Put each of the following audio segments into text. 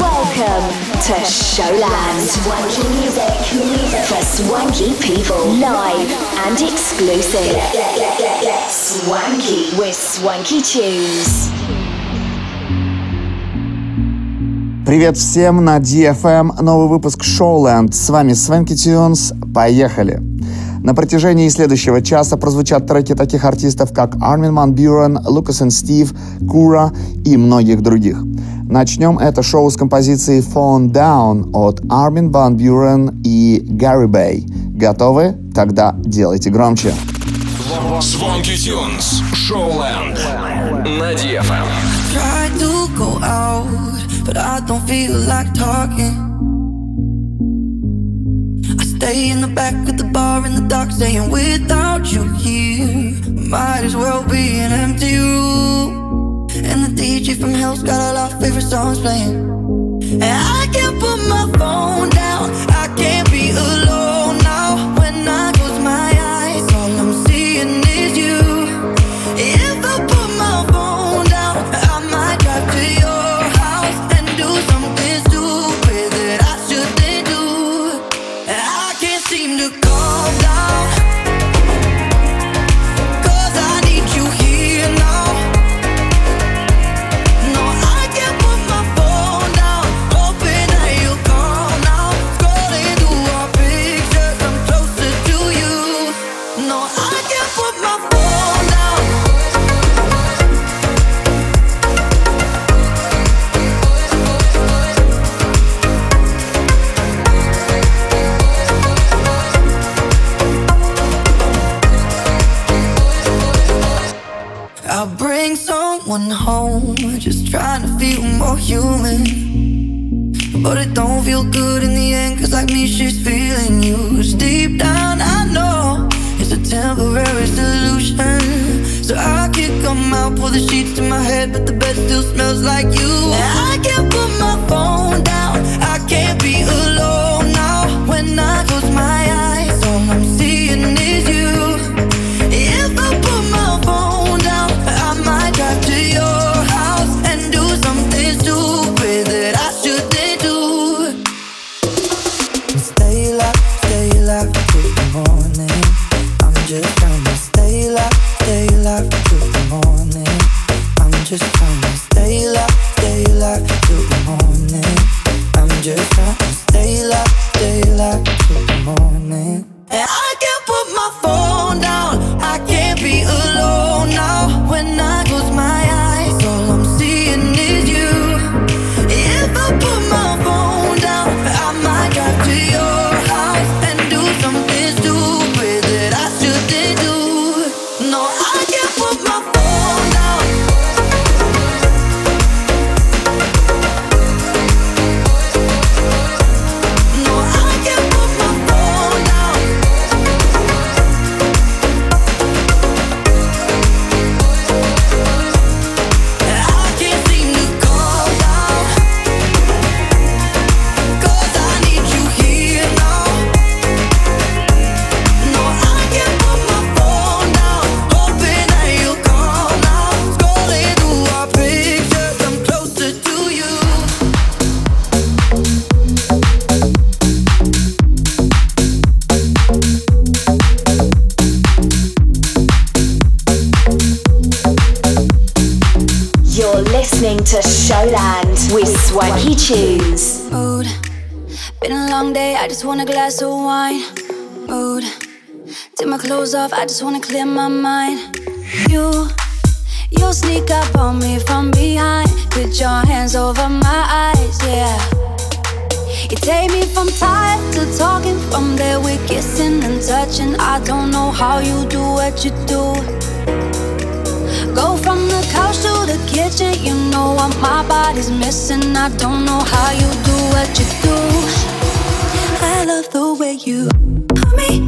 Welcome to Showland. Swanky music for swanky people. Live and exclusive. Swanky with Swanky Tunes. Привет всем на DFM, новый выпуск Showland. С вами Свенки Тюнс. Поехали! На протяжении следующего часа прозвучат треки таких артистов, как Armin Van Buren, Lucas and Steve, Kura и многих других. Начнем это шоу с композиции Phone Down от Armin Van Buren и Gary Bay. Готовы? Тогда делайте громче. Swanky Tunes, Showland, на DFM. Try to go out, but I don't feel like talking. I stay in the back of the bar in the dark, saying without you here, might as well be an empty room. And the DJ from hell's got all our favorite songs playing. And I can't put my phone down, I can't be alone now. When I close off, I just wanna clear my mind. You, you sneak up on me from behind. Put your hands over my eyes, yeah. You take me from tired to talking, from there we're kissing and touching. I don't know how you do what you do. Go from the couch to the kitchen, you know what my body's missing. I don't know how you do what you do. I love the way you put me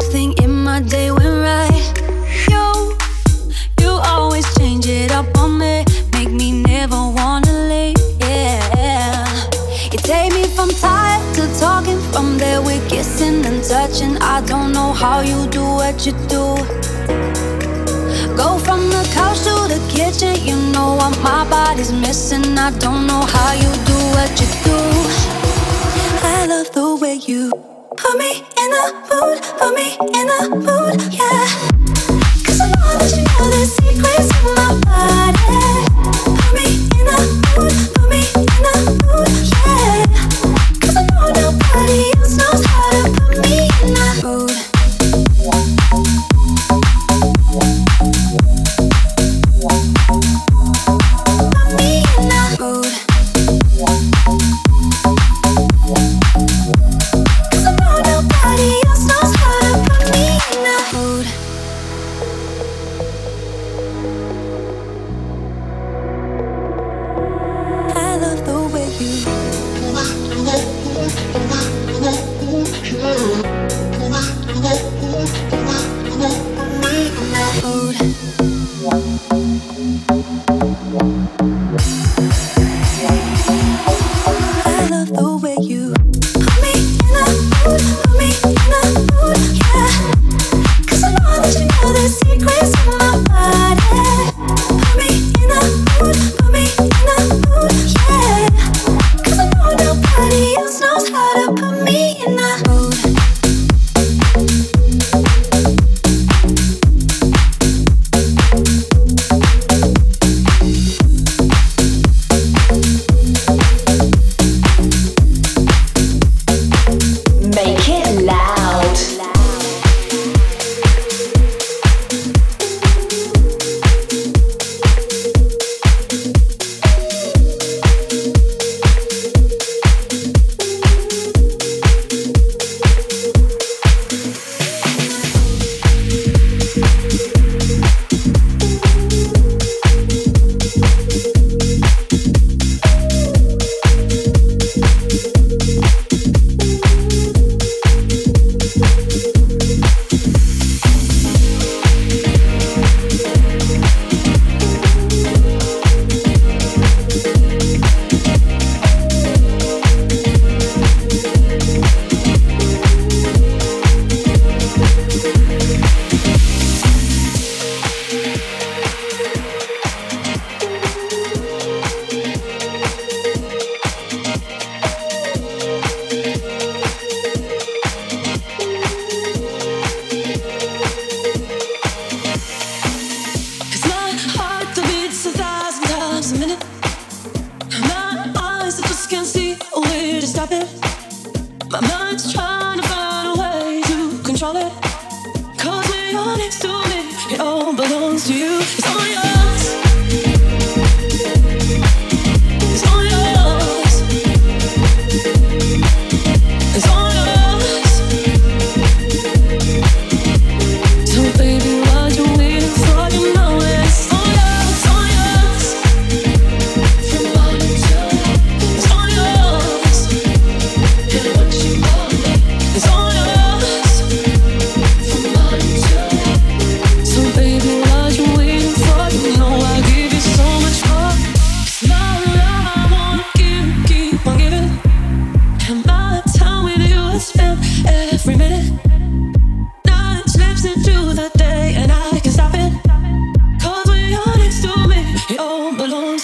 I don't know how you do what you do. Go from the couch to the kitchen, you know what my body's missing. I don't know how you do what you do. I love the way you put me in the mood, put me in the mood, yeah. Cause I know that you know the secrets of my body.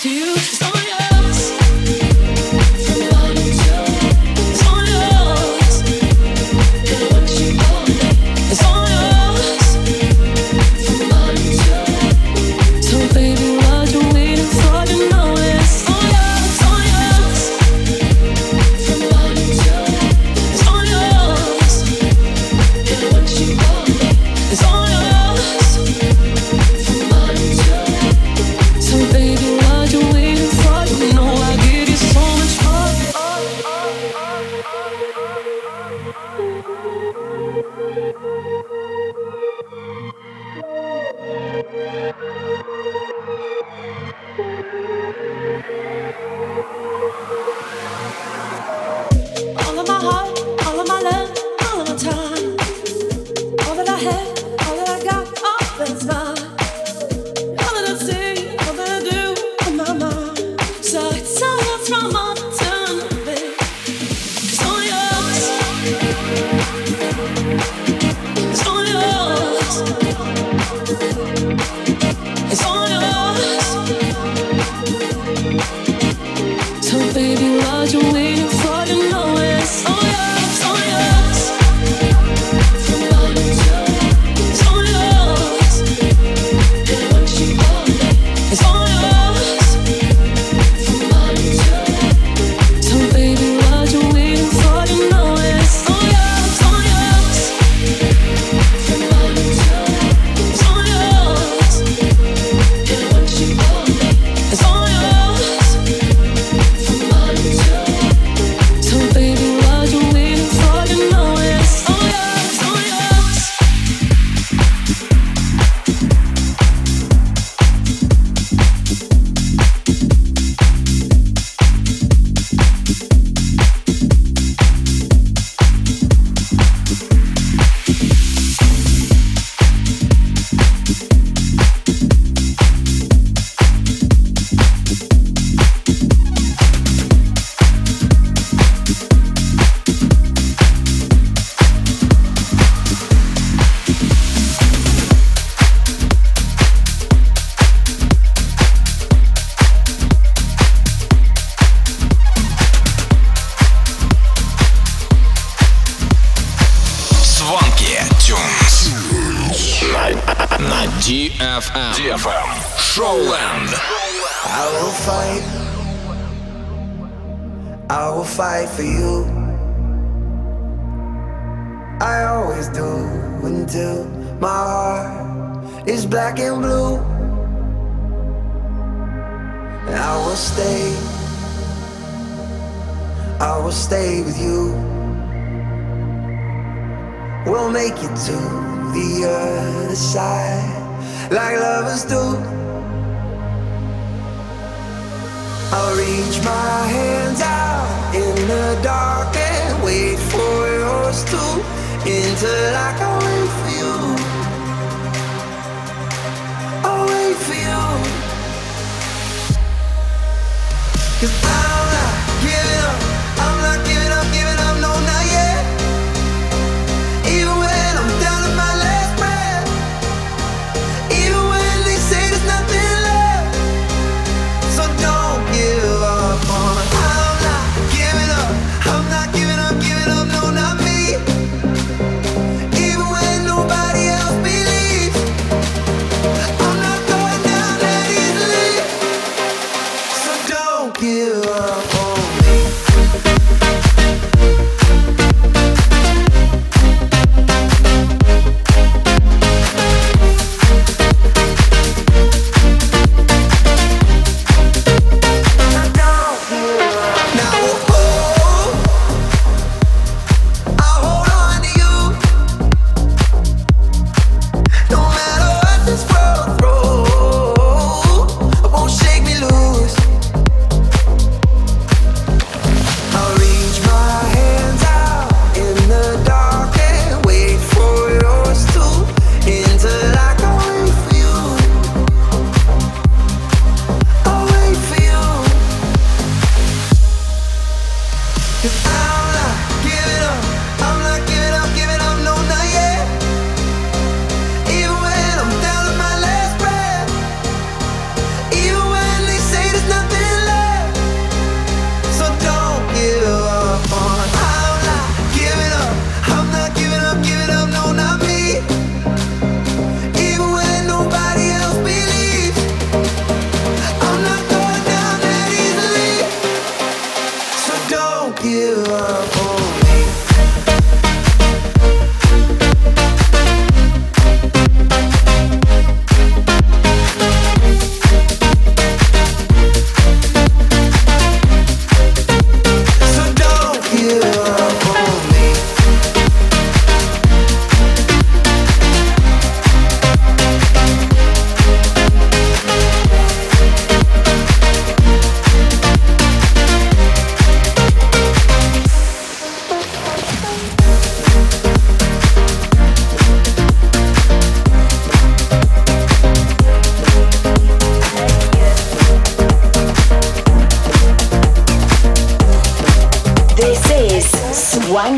to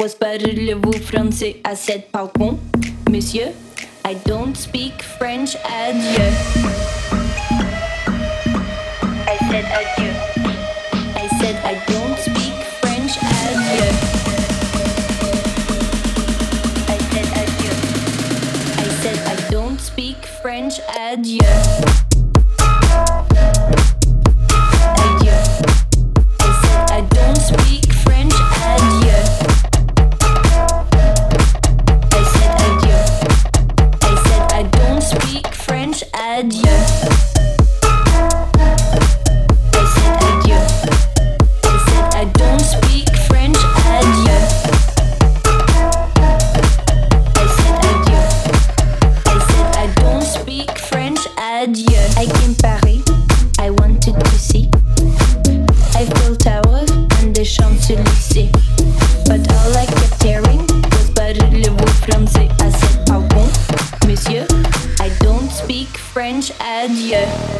Was parlez-vous français à cette balcon, monsieur? I don't speak French, adieu. I said adieu. I said I don't speak French, adieu. I said adieu. I said I don't speak French, adieu. Yeah.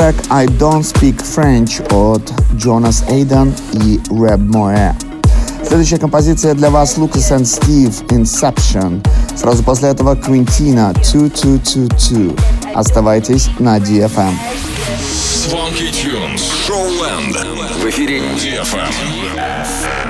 Трек I Don't Speak French от Джонас Эйден и Рэб Моэ. Следующая композиция для вас Лукас and Стив Inception. Сразу после этого Quintina 2222. Оставайтесь на DFM. Swanky Tunes. Showland. В эфире DFM.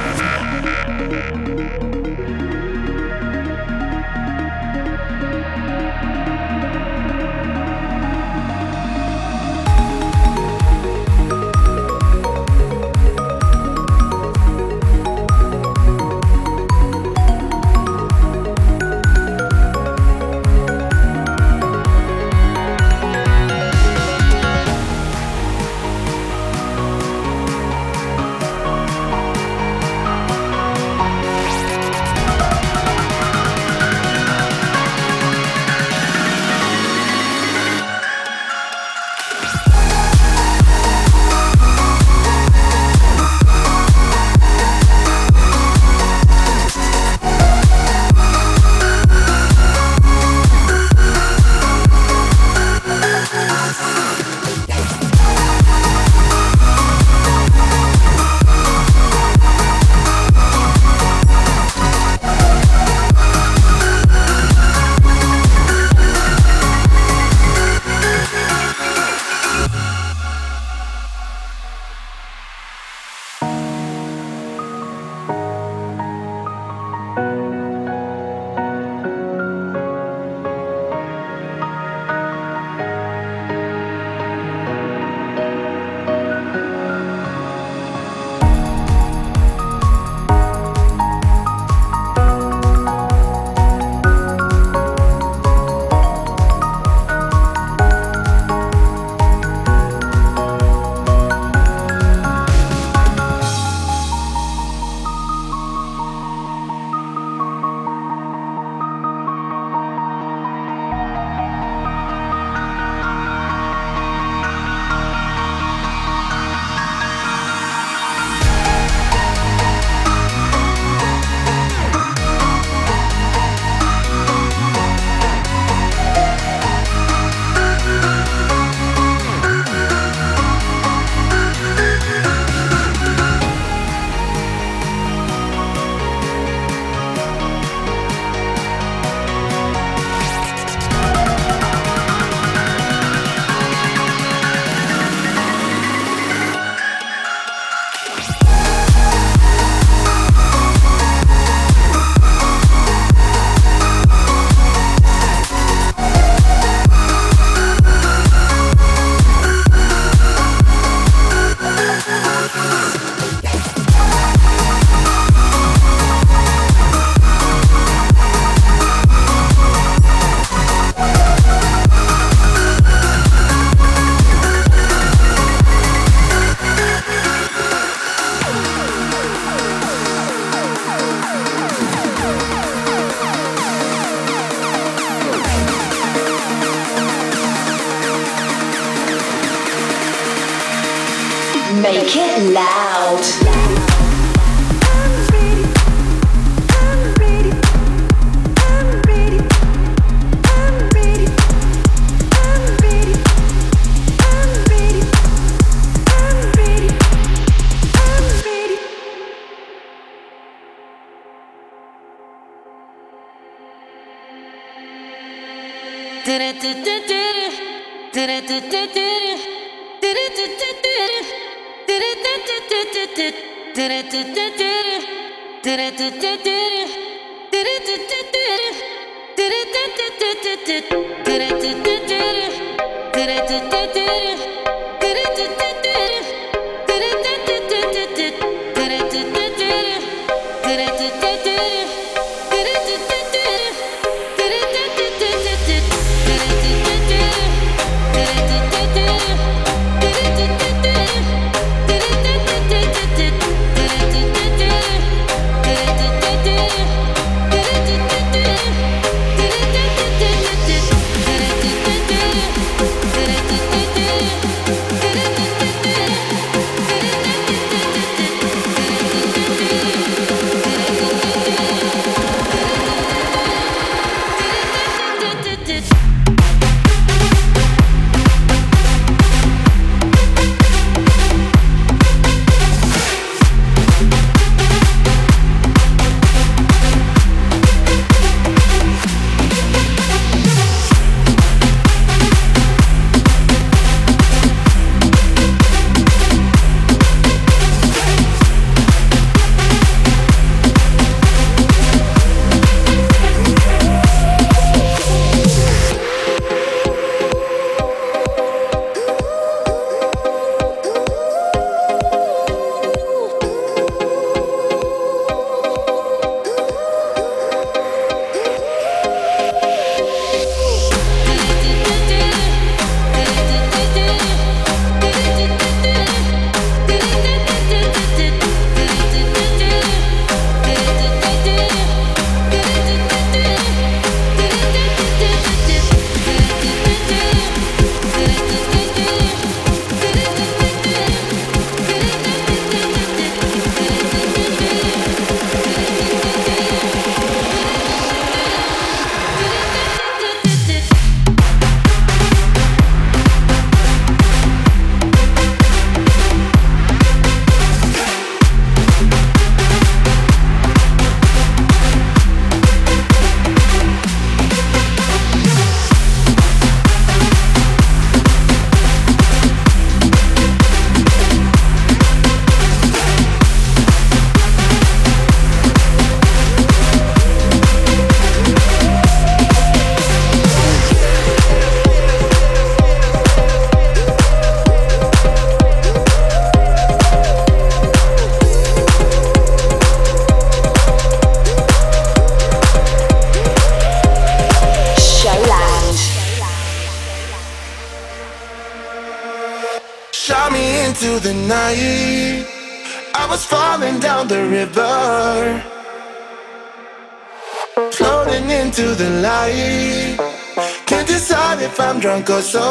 Drunk or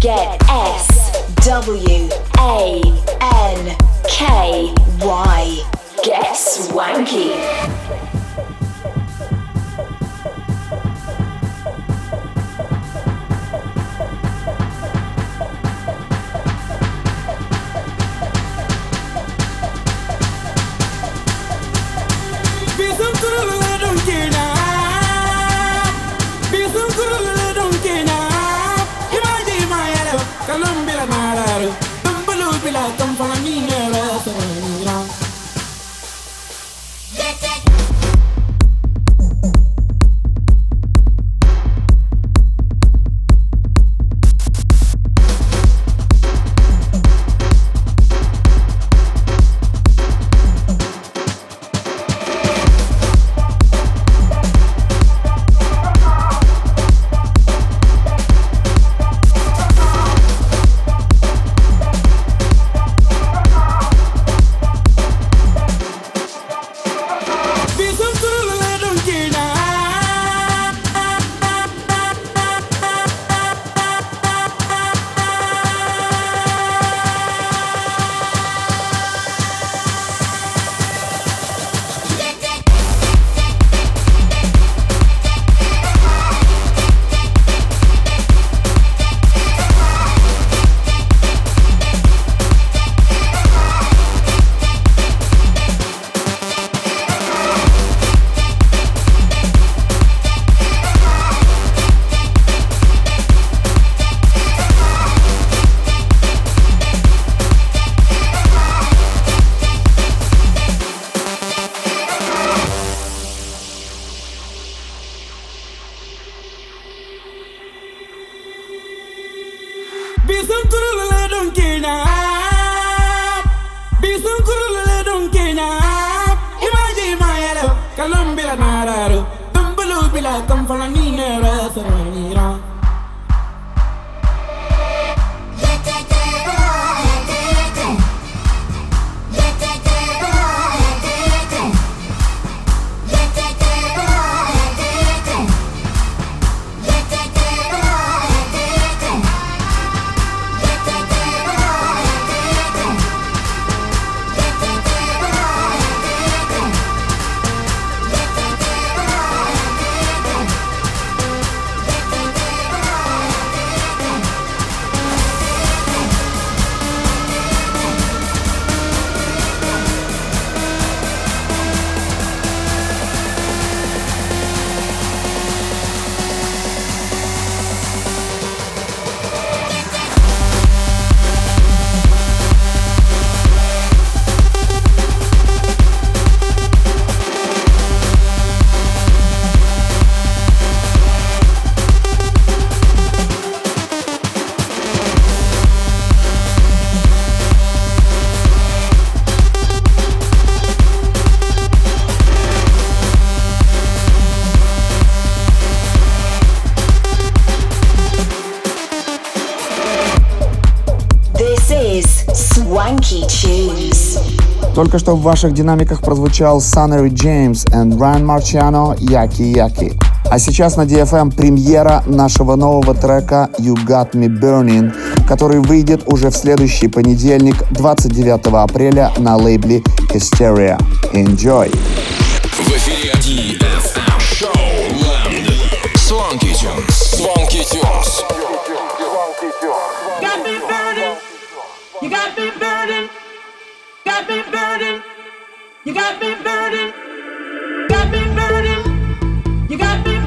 Get S W A N K Y. Get swanky. Только что в ваших динамиках прозвучал Sunnery James and Ryan Marciano «Яки Яки». А сейчас на DFM премьера нашего нового трека «You Got Me Burning», который выйдет уже в следующий понедельник, 29 апреля, на лейбле Hysteria. Enjoy! В эфире DFM Show Swanky Tunes. Swanky Tunes. Got me burning. You got me burning. You got me burning. You got me burning. Got me burning. You got me.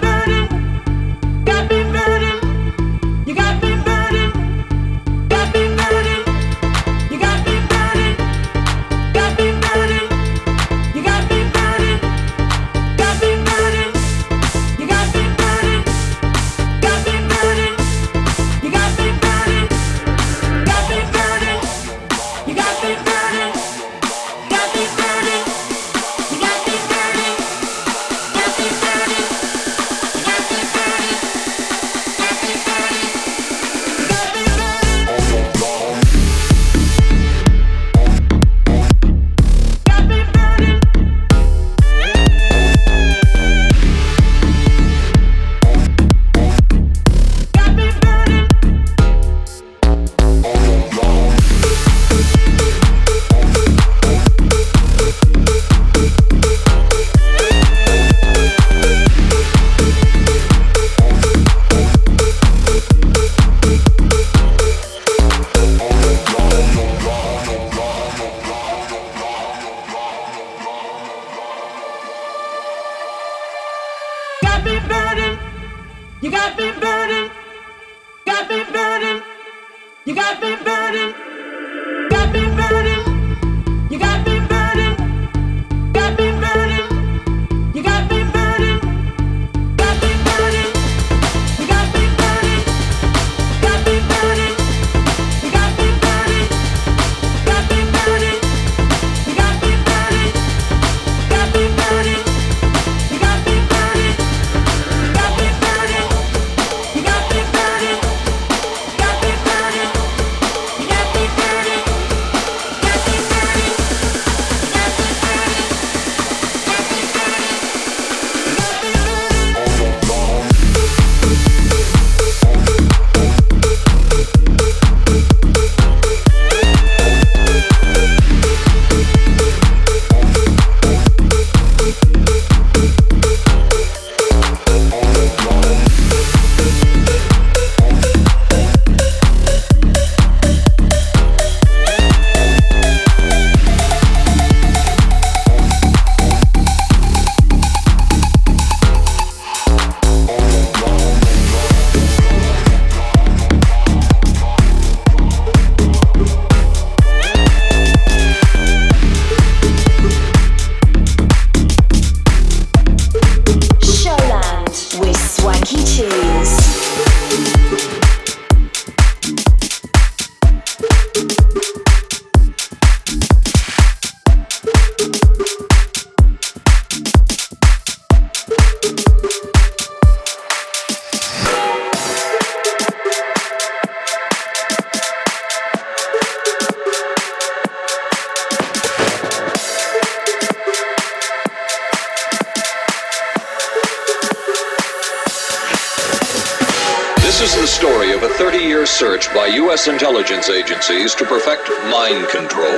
To perfect mind control.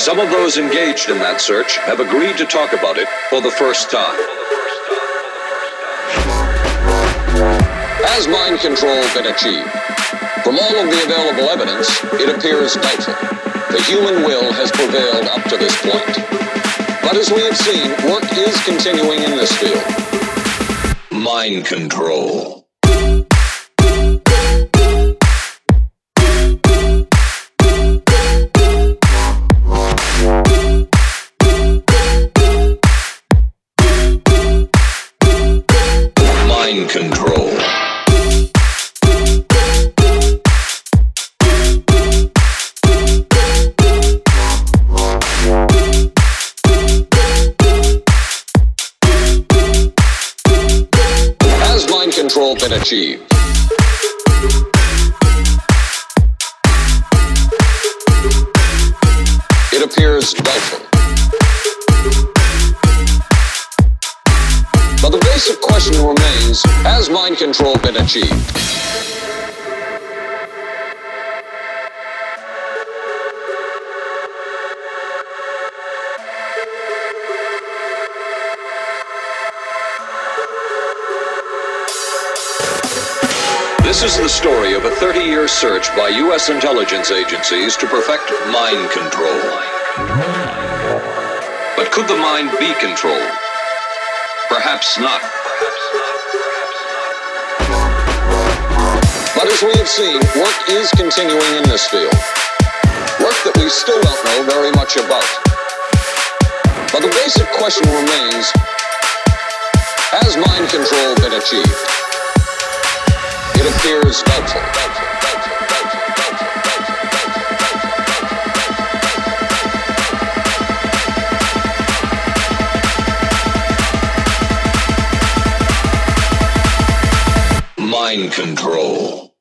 Some of those engaged in that search have agreed to talk about it for the first time. Has mind control been achieved? From all of the available evidence, it appears doubtful. The human will has prevailed up to this point. But as we have seen, work is continuing in this field. Mind control. Control. Has mind control been achieved? It appears doubtful. But the basic question remains, has mind control been achieved? This is the story of a 30 year search by U.S. intelligence agencies to perfect mind control. But could the mind be controlled? Perhaps not. But as we have seen, work is continuing in this field. Work that we still don't know very much about. But the basic question remains, has mind control been achieved? It appears doubtful. doubtful, Mind control.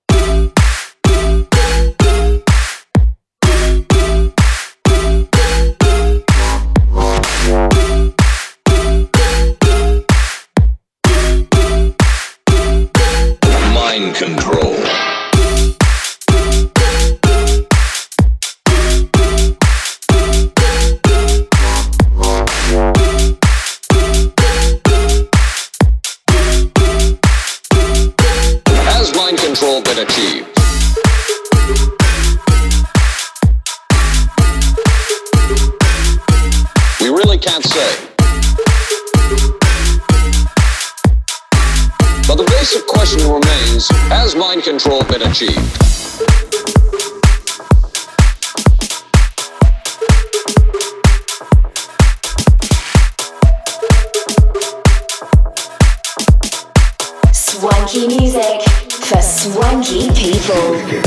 Been achieved? We really can't say. But the basic question remains, has mind control been achieved? Swanky music for swanky people.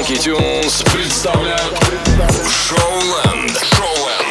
Swanky Tunes представляют Шоуленд. Шоуленд.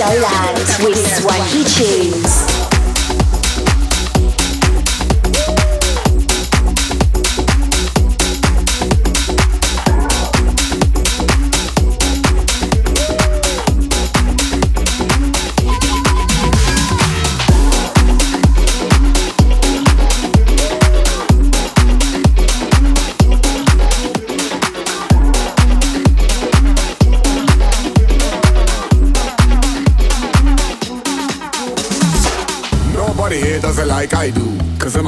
Showland with Swanky Tunes.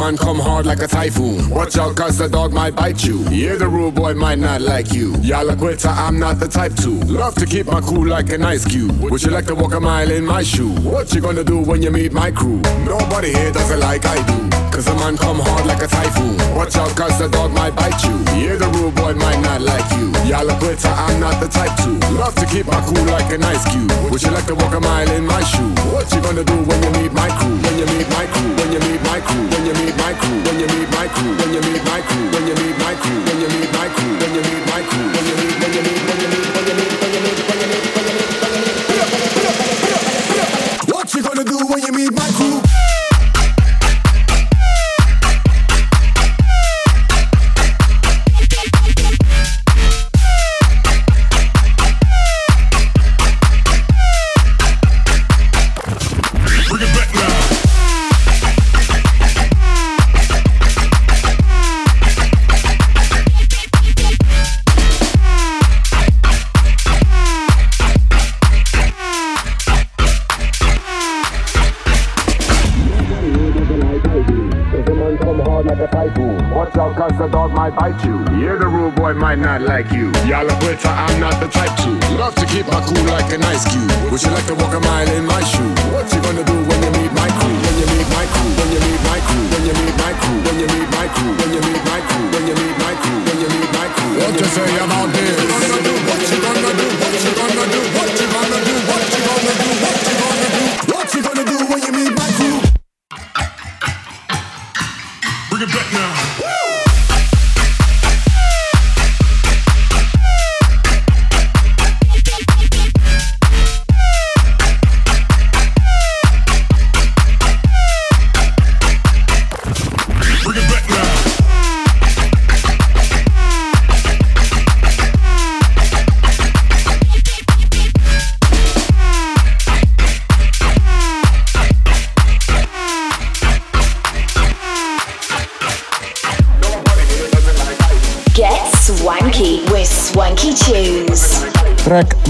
Man come hard like a typhoon. Watch out, cause the dog might bite you. Yeah, the rude boy might not like you. Y'all a quitter, I'm not the type to. Love to keep my cool like an ice cube. Would you like to walk a mile in my shoe? What you gonna do when you meet my crew? Nobody here does it like I do. Cause a man come hard like a typhoon Watch out cause the dog might bite you Yeah, the rude boy might not like you Y'all a quitter, I'm not the type to Love to keep my cool like an ice cube Would you like to walk a mile in my shoe? What you gonna do when you meet my crew? When you meet my crew, when you meet my crew When you meet my crew, when you meet my crew When you meet my crew, when you meet my crew When you meet my crew, when you meet my crew When you meet, when you meet, when you meet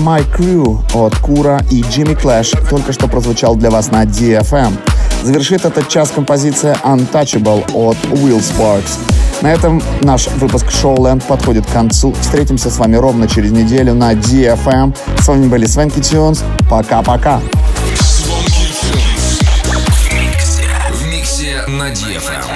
My Crew от Кура и Jimmy Clash только что прозвучал для вас на DFM. Завершит этот час композиция Untouchable от Will Sparks. На этом наш выпуск Showland подходит к концу. Встретимся с вами ровно через неделю на DFM. С вами были Свенки Тюнс. Пока-пока. На DFM.